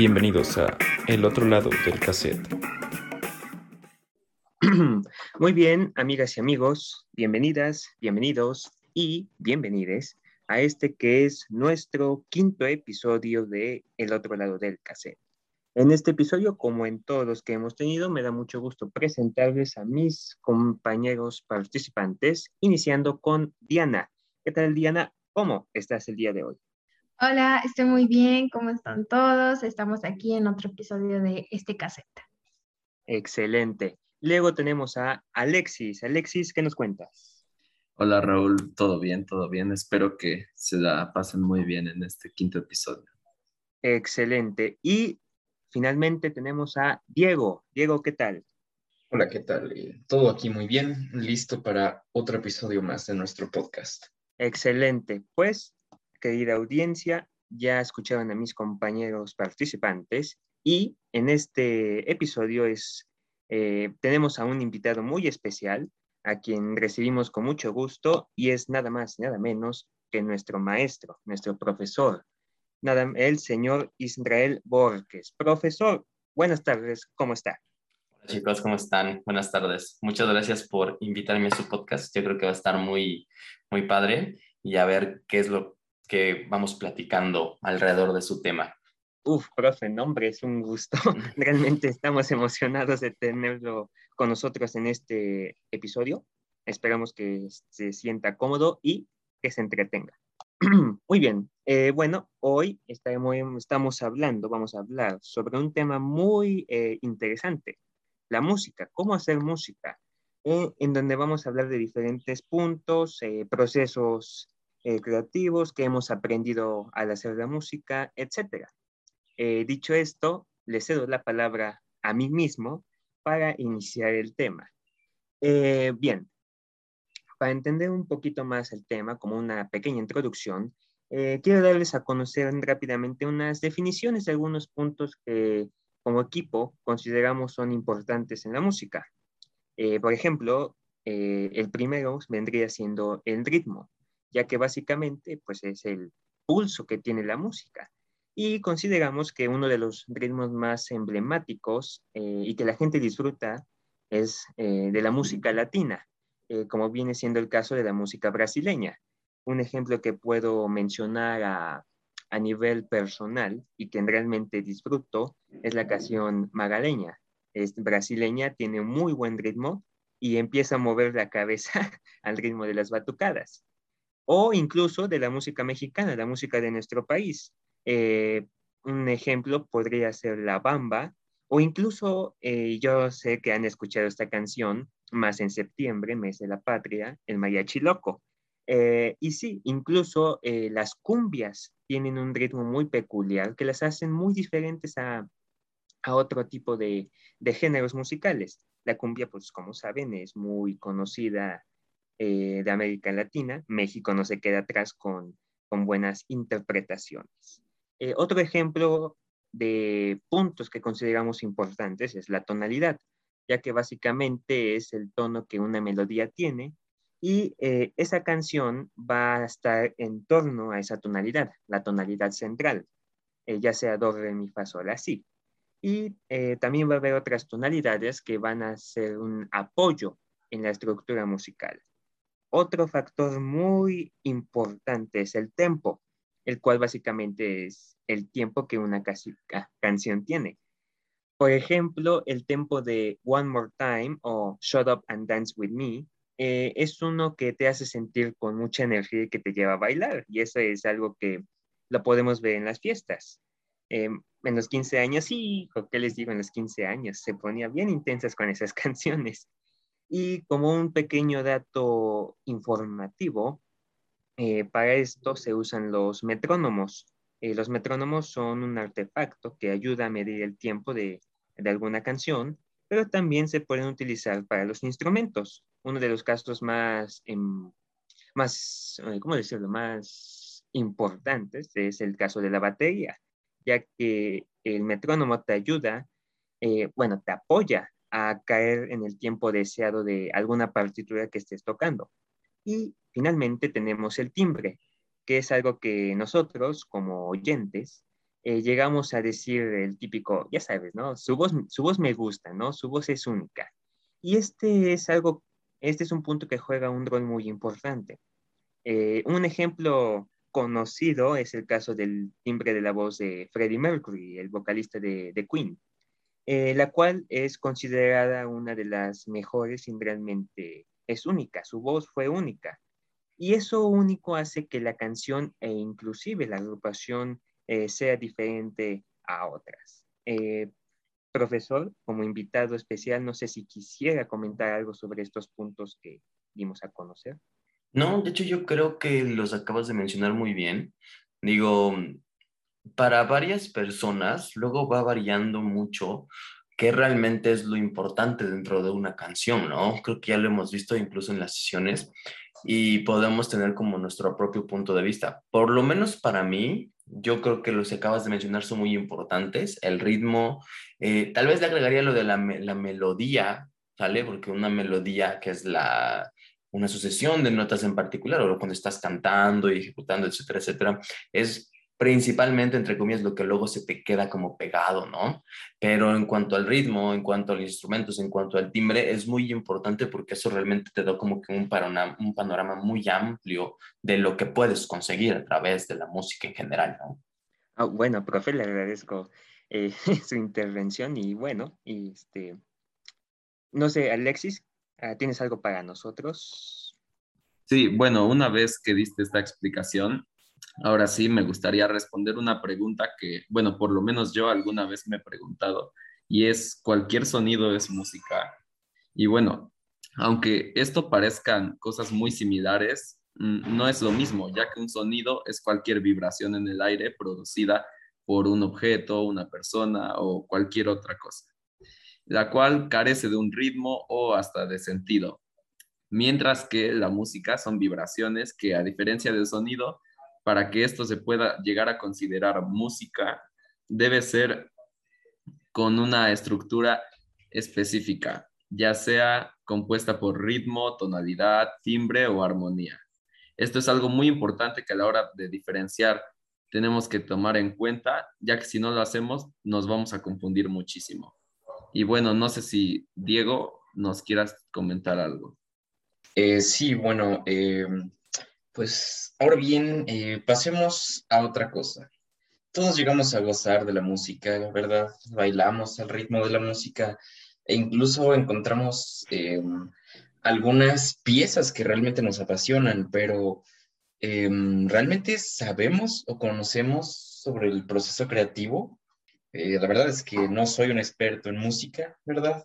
Bienvenidos a El otro lado del cassette. Muy bien, amigas y amigos, bienvenidas, bienvenidos y bienvenides a este que es nuestro quinto episodio de El otro lado del cassette. En este episodio, como en todos los que hemos tenido, me da mucho gusto presentarles a mis compañeros participantes, iniciando con Diana. ¿Qué tal, Diana? ¿Cómo estás el día de hoy? Hola, estoy muy bien. ¿Cómo están todos? Estamos aquí en otro episodio de este caseta. Excelente. Luego tenemos a Alexis. Alexis, ¿qué nos cuentas? Hola Raúl, todo bien, todo bien. Espero que se la pasen muy bien en este quinto episodio. Excelente. Y finalmente tenemos a Diego. Diego, ¿qué tal? Hola, ¿qué tal? Eh, todo aquí muy bien, listo para otro episodio más de nuestro podcast. Excelente. Pues, querida audiencia, ya escucharon a mis compañeros participantes y en este episodio es, eh, tenemos a un invitado muy especial a quien recibimos con mucho gusto y es nada más nada menos que nuestro maestro, nuestro profesor, nada, el señor Israel Borges. Profesor, buenas tardes, ¿cómo está? Hola chicos, ¿cómo están? Buenas tardes. Muchas gracias por invitarme a su podcast. Yo creo que va a estar muy, muy padre y a ver qué es lo que vamos platicando alrededor de su tema. Uf, profe, nombre, es un gusto. Realmente estamos emocionados de tenerlo con nosotros en este episodio. Esperamos que se sienta cómodo y que se entretenga. Muy bien, eh, bueno, hoy estamos hablando, vamos a hablar sobre un tema muy eh, interesante, la música, cómo hacer música, eh, en donde vamos a hablar de diferentes puntos, procesos creativos que hemos aprendido al hacer la música, etc. dicho esto, le cedo la palabra a mí mismo para iniciar el tema. bien, para entender un poquito más el tema, como una pequeña introducción, eh, quiero darles a conocer rápidamente unas definiciones de algunos puntos que como equipo consideramos son importantes en la música. Eh, por ejemplo, eh, el primero vendría siendo el ritmo, ya que básicamente pues, es el pulso que tiene la música. Y consideramos que uno de los ritmos más emblemáticos y que la gente disfruta es de la música latina, eh, como viene siendo el caso de la música brasileña. Un ejemplo que puedo mencionar a, a nivel personal y que realmente disfruto es la canción Magaleña. Es brasileña, tiene muy buen ritmo y empieza a mover la cabeza al ritmo de las batucadas. O incluso de la música mexicana, la música de nuestro país. Eh, un ejemplo podría ser la bamba, o incluso eh, yo sé que han escuchado esta canción más en septiembre, mes de la patria, el mariachi loco. Eh, y sí, incluso las cumbias tienen un ritmo muy peculiar que las hacen muy diferentes a, otro tipo de, géneros musicales. La cumbia, pues como saben, es muy conocida eh, de América Latina. México no se queda atrás con, con buenas interpretaciones. otro ejemplo de puntos que consideramos importantes es la tonalidad ya que básicamente es el tono que una melodía tiene y eh, esa canción va a estar en torno a esa tonalidad, la tonalidad central, eh, ya sea do, re, mi, fa, sol, así. Y eh, también va a haber otras tonalidades que van a ser un apoyo en la estructura musical. Otro factor muy importante es el tempo, el cual básicamente es el tiempo que una canción tiene. Por ejemplo, el tempo de One More Time o Shut Up and Dance With Me eh, es uno que te hace sentir con mucha energía y que te lleva a bailar. Y eso es algo que lo podemos ver en las fiestas. Em, en los 15 años, sí, ¿qué les digo? En los 15 años se ponía bien intensas con esas canciones. Y como un pequeño dato informativo, eh, para esto se usan los metrónomos. Eh, los metrónomos son un artefacto que ayuda a medir el tiempo de, de alguna canción, pero también se pueden utilizar para los instrumentos. Uno de los casos más, em, más eh, ¿cómo decirlo?, más importantes es el caso de la batería, ya que el metrónomo te ayuda, eh, bueno, te apoya a caer en el tiempo deseado de alguna partitura que estés tocando. Y finalmente tenemos el timbre, que es algo que nosotros como oyentes eh, llegamos a decir el típico, ya sabes, ¿no? Su voz, su voz me gusta, ¿no? Su voz es única. Y este es algo, este es un punto que juega un rol muy importante. Eh, un ejemplo conocido es el caso del timbre de la voz de Freddie Mercury, el vocalista de, de Queen, eh, la cual es considerada una de las mejores y realmente es única, su voz fue única. Y eso único hace que la canción e inclusive la agrupación eh, sea diferente a otras. Eh, profesor, como invitado especial, no sé si quisiera comentar algo sobre estos puntos que dimos a conocer. No, de hecho yo creo que los acabas de mencionar muy bien. Digo, para varias personas luego va variando mucho qué realmente es lo importante dentro de una canción, ¿no? Creo que ya lo hemos visto incluso en las sesiones y podemos tener como nuestro propio punto de vista. Por lo menos para mí, yo creo que los que acabas de mencionar son muy importantes. El ritmo, eh, tal vez le agregaría lo de la, la melodía, ¿sale? Porque una melodía que es la, una sucesión de notas en particular, o cuando estás cantando y ejecutando, etcétera, etcétera, es principalmente, entre comillas, lo que luego se te queda como pegado, ¿no? Pero en cuanto al ritmo, en cuanto a los instrumentos, en cuanto al timbre, es muy importante porque eso realmente te da como que un panorama, un panorama muy amplio de lo que puedes conseguir a través de la música en general, ¿no? Ah, bueno, profe, le agradezco eh, su intervención y bueno, y este, no sé, Alexis, Ah, ¿Tienes algo para nosotros? Sí, bueno, una vez que diste esta explicación, ahora sí me gustaría responder una pregunta que, bueno, por lo menos yo alguna vez me he preguntado, y es, ¿cualquier sonido es música? Y bueno, aunque esto parezcan cosas muy similares, no es lo mismo, ya que un sonido es cualquier vibración en el aire producida por un objeto, una persona o cualquier otra cosa la cual carece de un ritmo o hasta de sentido, mientras que la música son vibraciones que a diferencia del sonido, para que esto se pueda llegar a considerar música, debe ser con una estructura específica, ya sea compuesta por ritmo, tonalidad, timbre o armonía. Esto es algo muy importante que a la hora de diferenciar tenemos que tomar en cuenta, ya que si no lo hacemos nos vamos a confundir muchísimo. Y bueno, no sé si Diego nos quieras comentar algo. Eh, sí, bueno, eh, pues ahora bien, eh, pasemos a otra cosa. Todos llegamos a gozar de la música, ¿verdad? Bailamos al ritmo de la música e incluso encontramos algunas piezas que realmente nos apasionan, pero ¿realmente sabemos o conocemos sobre el proceso creativo? Eh, la verdad es que no soy un experto en música, ¿verdad?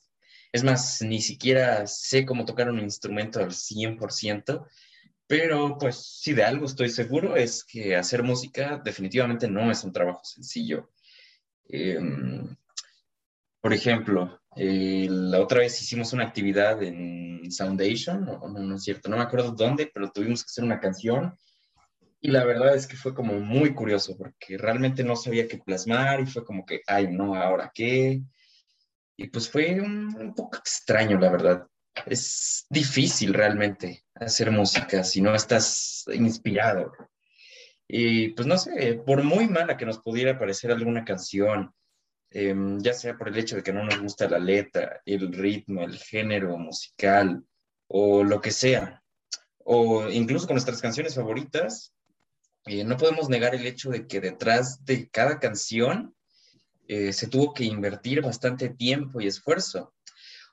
Es más, ni siquiera sé cómo tocar un instrumento al 100%, pero pues si de algo estoy seguro es que hacer música definitivamente no es un trabajo sencillo. Em, por ejemplo, eh, la otra vez hicimos una actividad en Soundation, no, no es cierto, no me acuerdo dónde, pero tuvimos que hacer una canción y la verdad es que fue como muy curioso porque realmente no sabía qué plasmar y fue como que, ay, no, ahora qué. Y pues fue un, poco extraño, la verdad. Es difícil realmente hacer música si no estás inspirado. Y pues no sé, por muy mala que nos pudiera parecer alguna canción, em, ya sea por el hecho de que no nos gusta la letra, el ritmo, el género musical o lo que sea, o incluso con nuestras canciones favoritas, eh, no podemos negar el hecho de que detrás de cada canción eh, se tuvo que invertir bastante tiempo y esfuerzo.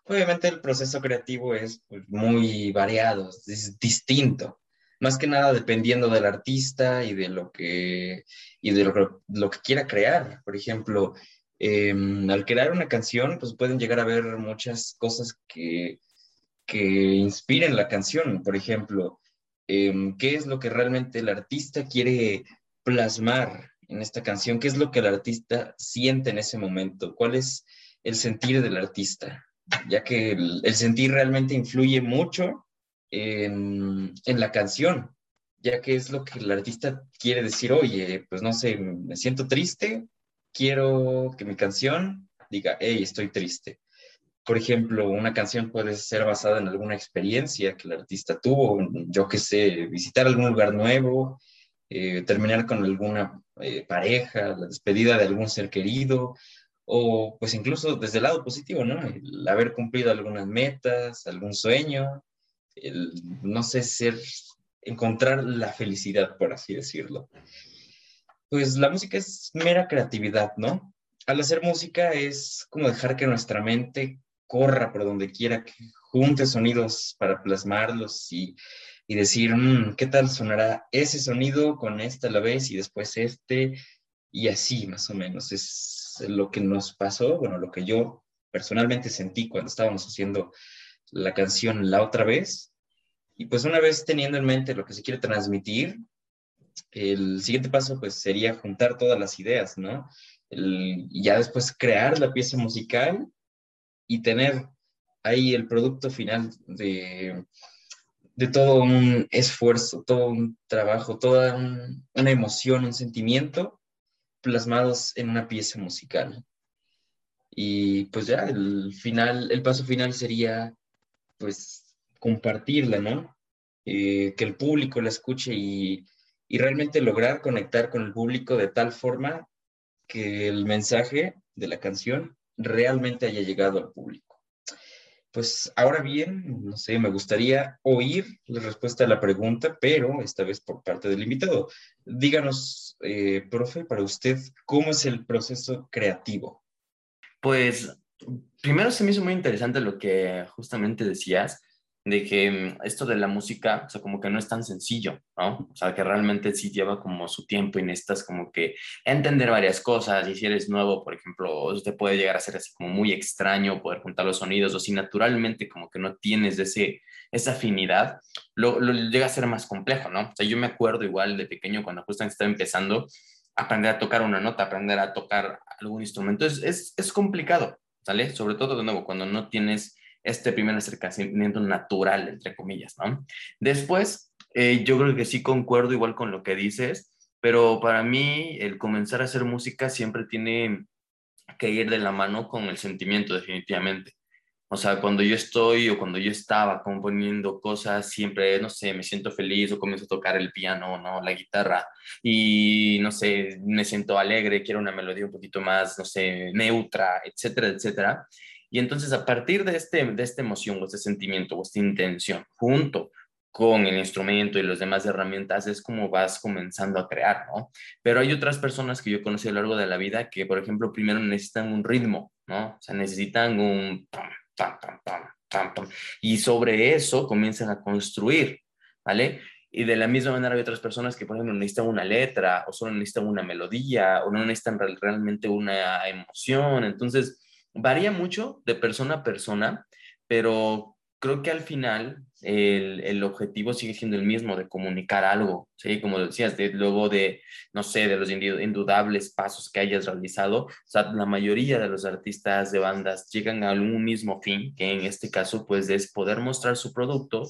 Obviamente el proceso creativo es pues, muy variado, es distinto, más que nada dependiendo del artista y de lo que, y de lo, que quiera crear. Por ejemplo, em, al crear una canción, pues pueden llegar a ver muchas cosas que, que inspiren la canción. Por ejemplo, Em, qué es lo que realmente el artista quiere plasmar en esta canción, qué es lo que el artista siente en ese momento, cuál es el sentir del artista, ya que el, sentir realmente influye mucho en, la canción, ya que es lo que el artista quiere decir, oye, pues no sé, me siento triste, quiero que mi canción diga, hey, estoy triste por ejemplo, una canción puede ser basada en alguna experiencia que el artista tuvo, yo qué sé, visitar algún lugar nuevo, eh, terminar con alguna eh, pareja, la despedida de algún ser querido, o pues incluso desde el lado positivo, ¿no? El haber cumplido algunas metas, algún sueño, el, no sé, ser, encontrar la felicidad, por así decirlo. Pues la música es mera creatividad, ¿no? Al hacer música es como dejar que nuestra mente corra por donde quiera, que junte sonidos para plasmarlos y, y decir, mm, ¿qué tal sonará ese sonido con esta a la vez y después este? Y así más o menos es lo que nos pasó, bueno, lo que yo personalmente sentí cuando estábamos haciendo la canción la otra vez. Y pues una vez teniendo en mente lo que se quiere transmitir, el siguiente paso pues sería juntar todas las ideas, ¿no? y ya después crear la pieza musical y tener ahí el producto final de, de todo un esfuerzo, todo un trabajo, toda una emoción, un sentimiento plasmados en una pieza musical. Y pues ya el final, el paso final sería pues compartirla, ¿no? Eh, que el público la escuche y, y realmente lograr conectar con el público de tal forma que el mensaje de la canción realmente haya llegado al público. Pues ahora bien, no sé, me gustaría oír la respuesta a la pregunta, pero esta vez por parte del invitado. Díganos, eh, profe, para usted, ¿cómo es el proceso creativo? Pues primero se me hizo muy interesante lo que justamente decías, de que mm, esto de la música, o sea, como que no es tan sencillo, ¿no? O sea, que realmente sí lleva como su tiempo y necesitas como que entender varias cosas y si eres nuevo, por ejemplo, te puede llegar a ser así como muy extraño poder juntar los sonidos o si naturalmente como que no tienes ese, esa afinidad, lo, llega a ser más complejo, ¿no? O sea, yo me acuerdo igual de pequeño cuando justamente estaba empezando, aprender a tocar una nota, aprender a tocar algún instrumento, es, es, es complicado, ¿sale? Sobre todo de nuevo, cuando no tienes este primer acercamiento natural, entre comillas, ¿no? Después, eh, yo creo que sí concuerdo igual con lo que dices, pero para mí el comenzar a hacer música siempre tiene que ir de la mano con el sentimiento, definitivamente. O sea, cuando yo estoy o cuando yo estaba componiendo cosas, siempre, no sé, me siento feliz o comienzo a tocar el piano, ¿no? La guitarra y, no sé, me siento alegre, quiero una melodía un poquito más, no sé, neutra, etcétera, etcétera. Y entonces a partir de, este, de esta emoción o este sentimiento o esta intención, junto con el instrumento y las demás herramientas, es como vas comenzando a crear, ¿no? Pero hay otras personas que yo conocí a lo largo de la vida que, por ejemplo, primero necesitan un ritmo, ¿no? O sea, necesitan un... y sobre eso comienzan a construir, ¿vale? Y de la misma manera hay otras personas que, por ejemplo, necesitan una letra o solo necesitan una melodía o no necesitan realmente una emoción. Entonces, varía mucho de persona a persona, pero creo que al final el, el, objetivo sigue siendo el mismo, de comunicar algo, ¿sí? Como decías, de, luego de, no sé, de los indudables pasos que hayas realizado, o la mayoría de los artistas de bandas llegan a un mismo fin, que en este caso, pues, es poder mostrar su producto,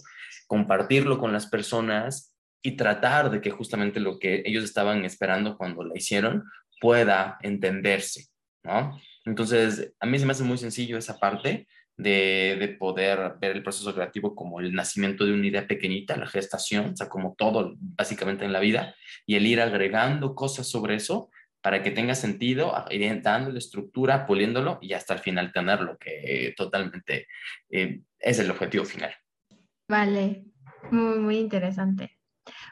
compartirlo con las personas y tratar de que justamente lo que ellos estaban esperando cuando la hicieron pueda entenderse, ¿no? Entonces, a mí se me hace muy sencillo esa parte de, de, poder ver el proceso creativo como el nacimiento de una idea pequeñita, la gestación, o sea, como todo básicamente en la vida, y el ir agregando cosas sobre eso para que tenga sentido, dándole estructura, puliéndolo y hasta el final tenerlo, que totalmente eh, es el objetivo final. Vale, muy, muy interesante.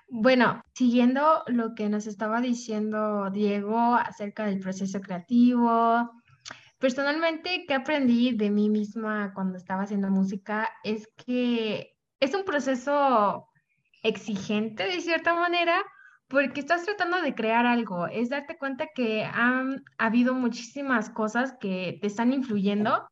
Bueno, siguiendo lo que nos estaba diciendo Diego acerca del proceso creativo, Personalmente, ¿qué aprendí de mí misma cuando estaba haciendo música? Es que es un proceso exigente de cierta manera porque estás tratando de crear algo, es darte cuenta que han habido muchísimas cosas que te están influyendo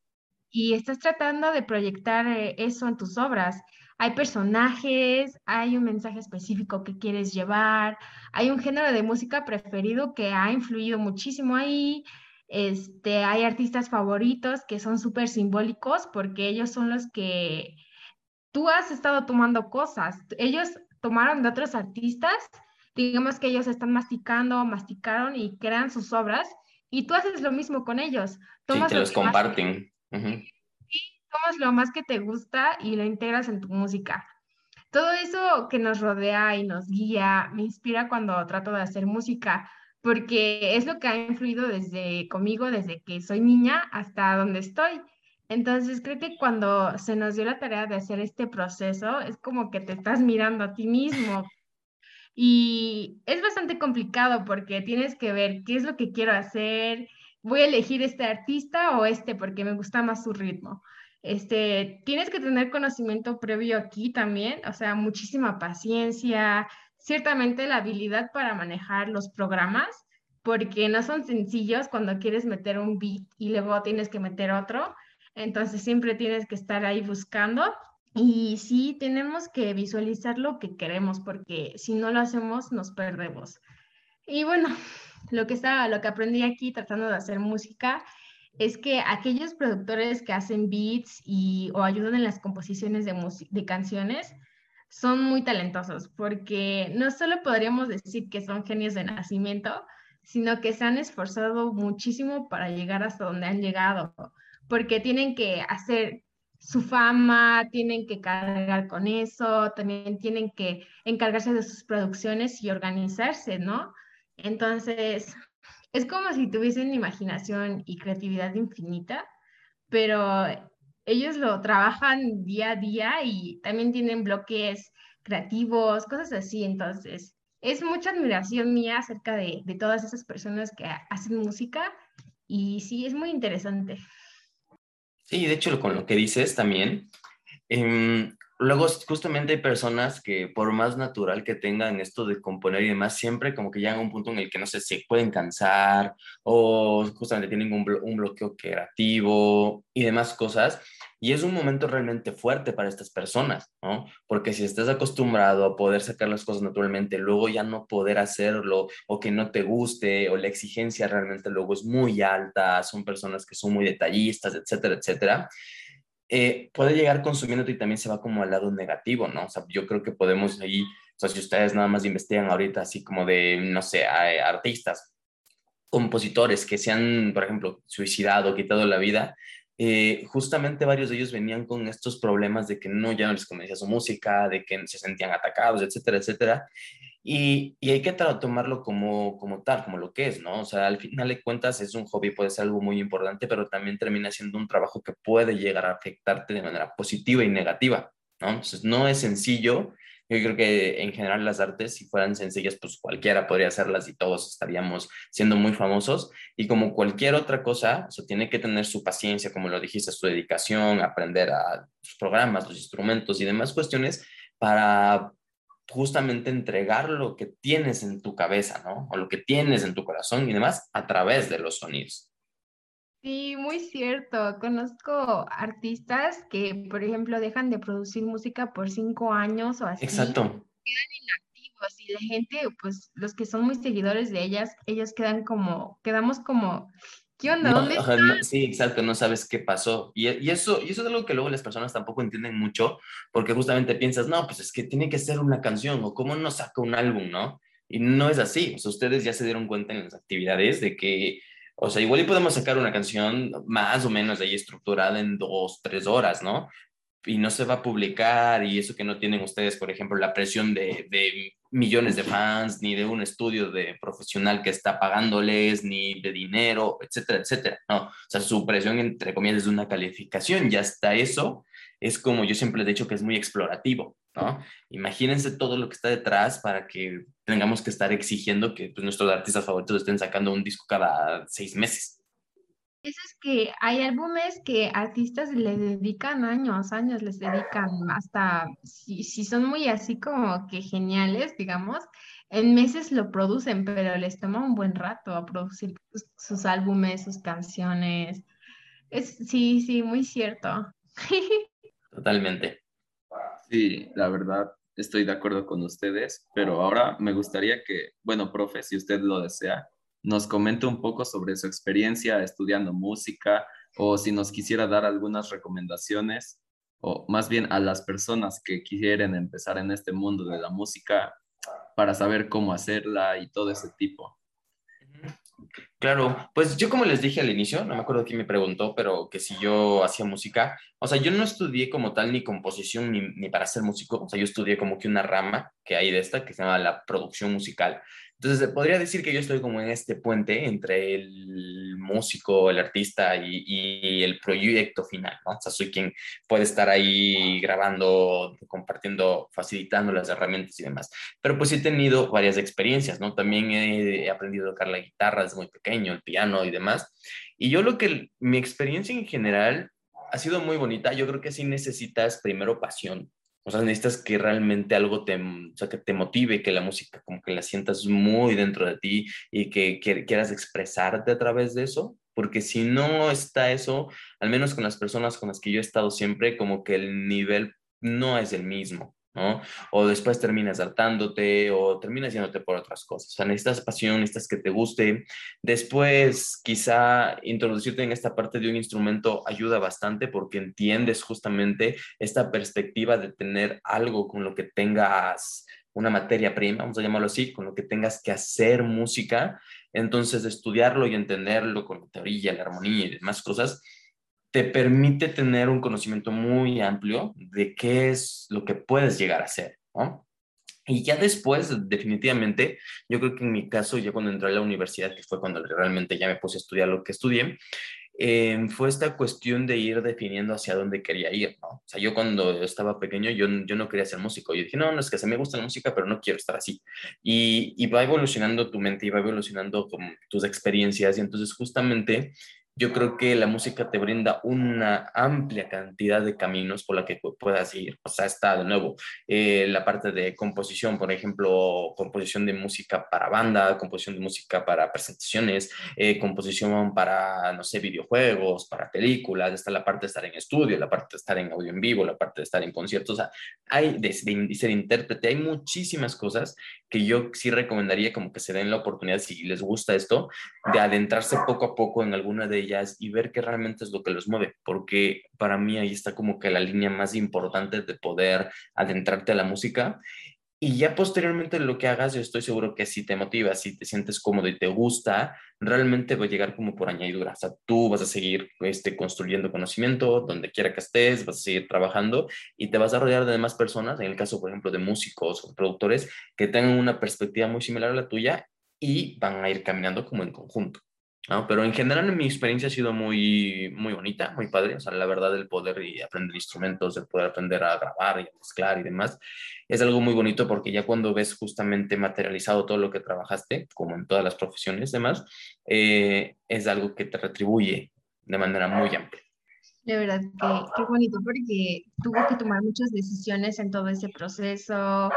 y estás tratando de proyectar eh, eso en tus obras. Hay personajes, hay un mensaje específico que quieres llevar, hay un género de música preferido que ha influido muchísimo ahí, este, hay artistas favoritos que son súper simbólicos porque ellos son los que tú has estado tomando cosas. Ellos tomaron de otros artistas, digamos que ellos están masticando, masticaron y crean sus obras y tú haces lo mismo con ellos. Tomas sí, los comparten. Sí, tomas lo más que te gusta y lo integras en tu música. todo eso que nos rodea y nos guía me inspira cuando trato de hacer música, porque es lo que ha influido desde conmigo, desde que soy niña hasta donde estoy. Entonces, creo que cuando se nos dio la tarea de hacer este proceso, es como que te estás mirando a ti mismo. Y es bastante complicado porque tienes que ver qué es lo que quiero hacer, voy a elegir este artista o este porque me gusta más su ritmo. Este, tienes que tener conocimiento previo aquí también, o sea, muchísima paciencia, ciertamente la habilidad para manejar los programas, porque no son sencillos cuando quieres meter un beat y luego tienes que meter otro. Entonces siempre tienes que estar ahí buscando y sí tenemos que visualizar lo que queremos porque si no lo hacemos nos perdemos. Y bueno, lo que, está, lo que aprendí aquí tratando de hacer música es que aquellos productores que hacen beats y, o ayudan en las composiciones de, de canciones son muy talentosos, porque no solo podríamos decir que son genios de nacimiento, sino que se han esforzado muchísimo para llegar hasta donde han llegado, porque tienen que hacer su fama, tienen que cargar con eso, también tienen que encargarse de sus producciones y organizarse, ¿no? Entonces, es como si tuviesen imaginación y creatividad infinita, pero ellos lo trabajan día a día y también tienen bloques creativos, cosas así. Entonces, es mucha admiración mía acerca de, todas esas personas que hacen música y sí, es muy interesante. Sí, de hecho, con lo que dices también, em, luego justamente hay personas que por más natural que tengan esto de componer y demás, siempre como que llegan a un punto en el que no sé, se pueden cansar o justamente tienen un, un bloqueo creativo y demás cosas. Y es un momento realmente fuerte para estas personas, ¿no? Porque si estás acostumbrado a poder sacar las cosas naturalmente, luego ya no poder hacerlo o que no te guste o la exigencia realmente luego es muy alta, son personas que son muy detallistas, etcétera, etcétera eh, puede llegar consumiéndote y también se va como al lado negativo, ¿no? O sea, yo creo que podemos ahí, o sea, si ustedes nada más investigan ahorita así como de, no sé, artistas, compositores que se han, por ejemplo, suicidado, quitado la vida, eh, justamente varios de ellos venían con estos problemas de que no, ya no les convencía su música, de que se sentían atacados, etcétera, etcétera. Y, hay que tomarlo como, como tal, como lo que es, ¿no? O sea, al final de cuentas es un hobby, puede ser algo muy importante, pero también termina siendo un trabajo que puede llegar a afectarte de manera positiva y negativa, ¿no? Entonces, no es sencillo. Yo creo que en general las artes, si fueran sencillas, pues cualquiera podría hacerlas y todos estaríamos siendo muy famosos. Y como cualquier otra cosa, eso tiene que tener su paciencia, como lo dijiste, su dedicación, aprender a los programas, los instrumentos y demás cuestiones para justamente entregar lo que tienes en tu cabeza, ¿no? O lo que tienes en tu corazón y demás a través de los sonidos. Sí, muy cierto. Conozco artistas que, por ejemplo, dejan de producir música por cinco años o así. Exacto. Quedan inactivos y la gente, pues los que son muy seguidores de ellas, ellos quedan como, quedamos como ¿Qué onda? ¿Dónde sí, exacto, no sabes qué pasó. Y, y, eso, y eso es algo que luego las personas tampoco entienden mucho, porque justamente piensas, no, pues es que tiene que ser una canción, o cómo no saca un álbum, ¿no? Y no es así. O sea, ustedes ya se dieron cuenta en las actividades de que, o sea, igual y podemos sacar una canción más o menos ahí estructurada en dos, tres horas, ¿no? Y no se va a publicar, y eso que no tienen ustedes, por ejemplo, la presión de, de millones de fans, ni de un estudio de profesional que está pagándoles, ni de dinero, etcétera, etcétera. No, o sea, su presión, entre comillas, es una calificación y hasta eso es como yo siempre he dicho que es muy explorativo, ¿no? Imagínense todo lo que está detrás para que tengamos que estar exigiendo que pues, nuestros artistas favoritos estén sacando un disco cada seis meses. Eso es que hay álbumes que artistas le dedican años, años les dedican hasta, si, si son muy así como que geniales, digamos, en meses lo producen, pero les toma un buen rato a producir sus, álbumes, sus canciones. Es, sí, sí, muy cierto. Totalmente. Sí, la verdad, estoy de acuerdo con ustedes, pero ahora me gustaría que, bueno, profe, si usted lo desea, nos comente un poco sobre su experiencia estudiando música o si nos quisiera dar algunas recomendaciones o más bien a las personas que quieren empezar en este mundo de la música para saber cómo hacerla y todo ese tipo. Claro, pues yo como les dije al inicio, no me acuerdo quién me preguntó, pero que si yo hacía música, o sea, yo no estudié como tal ni composición ni, para ser músico, o sea, yo estudié como que una rama que hay de esta que se llama la producción musical. Entonces, podría decir que yo estoy como en este puente entre el músico, el artista y, y, el proyecto final, ¿no? O sea, soy quien puede estar ahí grabando, compartiendo, facilitando las herramientas y demás. Pero pues he tenido varias experiencias, ¿no? También he, he aprendido a tocar la guitarra desde muy pequeño, el piano y demás. Y yo lo que, mi experiencia en general ha sido muy bonita. Yo creo que sí necesitas primero pasión, o sea, necesitas que realmente algo te, o sea, que te motive, que la música como que la sientas muy dentro de ti y que, que quieras expresarte a través de eso, porque si no está eso, al menos con las personas con las que yo he estado siempre, como que el nivel no es el mismo. O después terminas hartándote o terminas yéndote por otras cosas. O sea, necesitas pasión, necesitas que te guste. Después, quizá introducirte en esta parte de un instrumento ayuda bastante porque entiendes justamente esta perspectiva de tener algo con lo que tengas una materia prima, vamos a llamarlo así, con lo que tengas que hacer música. Entonces, estudiarlo y entenderlo con la teoría, la armonía y demás cosas, te permite tener un conocimiento muy amplio de qué es lo que puedes llegar a hacer, ¿no? Y ya después, definitivamente, yo creo que en mi caso, ya cuando entré a la universidad, que fue cuando realmente ya me puse a estudiar lo que estudié, eh, fue esta cuestión de ir definiendo hacia dónde quería ir, ¿no? O sea, yo cuando estaba pequeño, yo, yo no quería ser músico. Yo dije, no, no, es que se me gusta la música, pero no quiero estar así. Y, y va evolucionando tu mente y va evolucionando con tus experiencias. Y entonces, justamente, yo creo que la música te brinda una amplia cantidad de caminos por la que puedas ir. O sea, está de nuevo eh, la parte de composición, por ejemplo, composición de música para banda, composición de música para presentaciones, eh, composición para, no sé, videojuegos, para películas, está la parte de estar en estudio, la parte de estar en audio en vivo, la parte de estar en conciertos. O sea, hay de, de ser intérprete, hay muchísimas cosas que yo sí recomendaría como que se den la oportunidad, si les gusta esto, de adentrarse poco a poco en alguna de ellas y ver qué realmente es lo que los mueve, porque para mí ahí está como que la línea más importante de poder adentrarte a la música. Y ya posteriormente lo que hagas, yo estoy seguro que si te motiva, si te sientes cómodo y te gusta, realmente va a llegar como por añadidura. O sea, tú vas a seguir este, construyendo conocimiento donde quiera que estés, vas a seguir trabajando y te vas a rodear de demás personas, en el caso, por ejemplo, de músicos o productores, que tengan una perspectiva muy similar a la tuya y van a ir caminando como en conjunto. Pero en general mi experiencia ha sido muy, muy bonita, muy padre. O sea, la verdad, el poder y aprender instrumentos, el poder aprender a grabar y a mezclar y demás, es algo muy bonito porque ya cuando ves justamente materializado todo lo que trabajaste, como en todas las profesiones demás, eh, es algo que te retribuye de manera muy amplia. De verdad, que, qué bonito, porque tuvo que tomar muchas decisiones en todo ese proceso,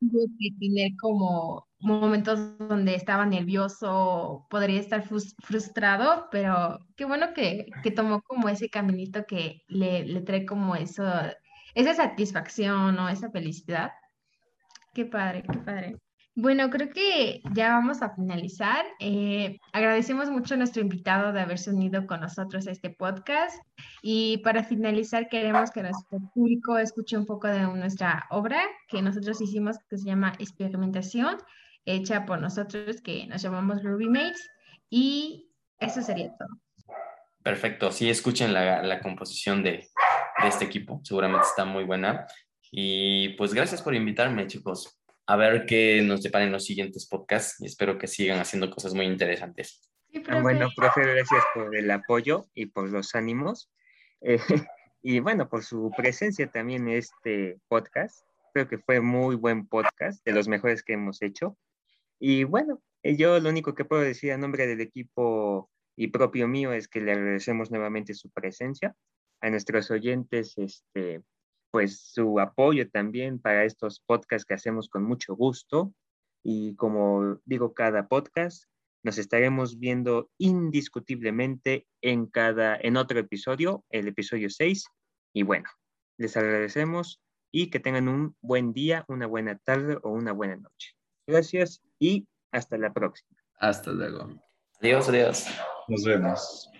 tuvo que tener como momentos donde estaba nervioso, podría estar frustrado, pero qué bueno que, que tomó como ese caminito que le, le trae como eso, esa satisfacción o esa felicidad. Qué padre, qué padre. Bueno, creo que ya vamos a finalizar. Eh, agradecemos mucho a nuestro invitado de haberse unido con nosotros a este podcast. Y para finalizar, queremos que nuestro público escuche un poco de nuestra obra que nosotros hicimos, que se llama Experimentación, hecha por nosotros, que nos llamamos Ruby Mates. Y eso sería todo. Perfecto. Sí, escuchen la, la composición de, de este equipo. Seguramente está muy buena. Y pues gracias por invitarme, chicos a ver qué nos deparan los siguientes podcasts y espero que sigan haciendo cosas muy interesantes. Ah, bueno, profe, gracias por el apoyo y por los ánimos. Eh, y bueno, por su presencia también en este podcast. Creo que fue muy buen podcast, de los mejores que hemos hecho. Y bueno, eh, yo lo único que puedo decir a nombre del equipo y propio mío es que le agradecemos nuevamente su presencia. A nuestros oyentes, este, pues su apoyo también para estos podcasts que hacemos con mucho gusto. Y como digo, cada podcast nos estaremos viendo indiscutiblemente en cada en otro episodio, el episodio 6. Y bueno, les agradecemos y que tengan un buen día, una buena tarde o una buena noche. Gracias y hasta la próxima. Hasta luego. Adiós, adiós. Nos vemos.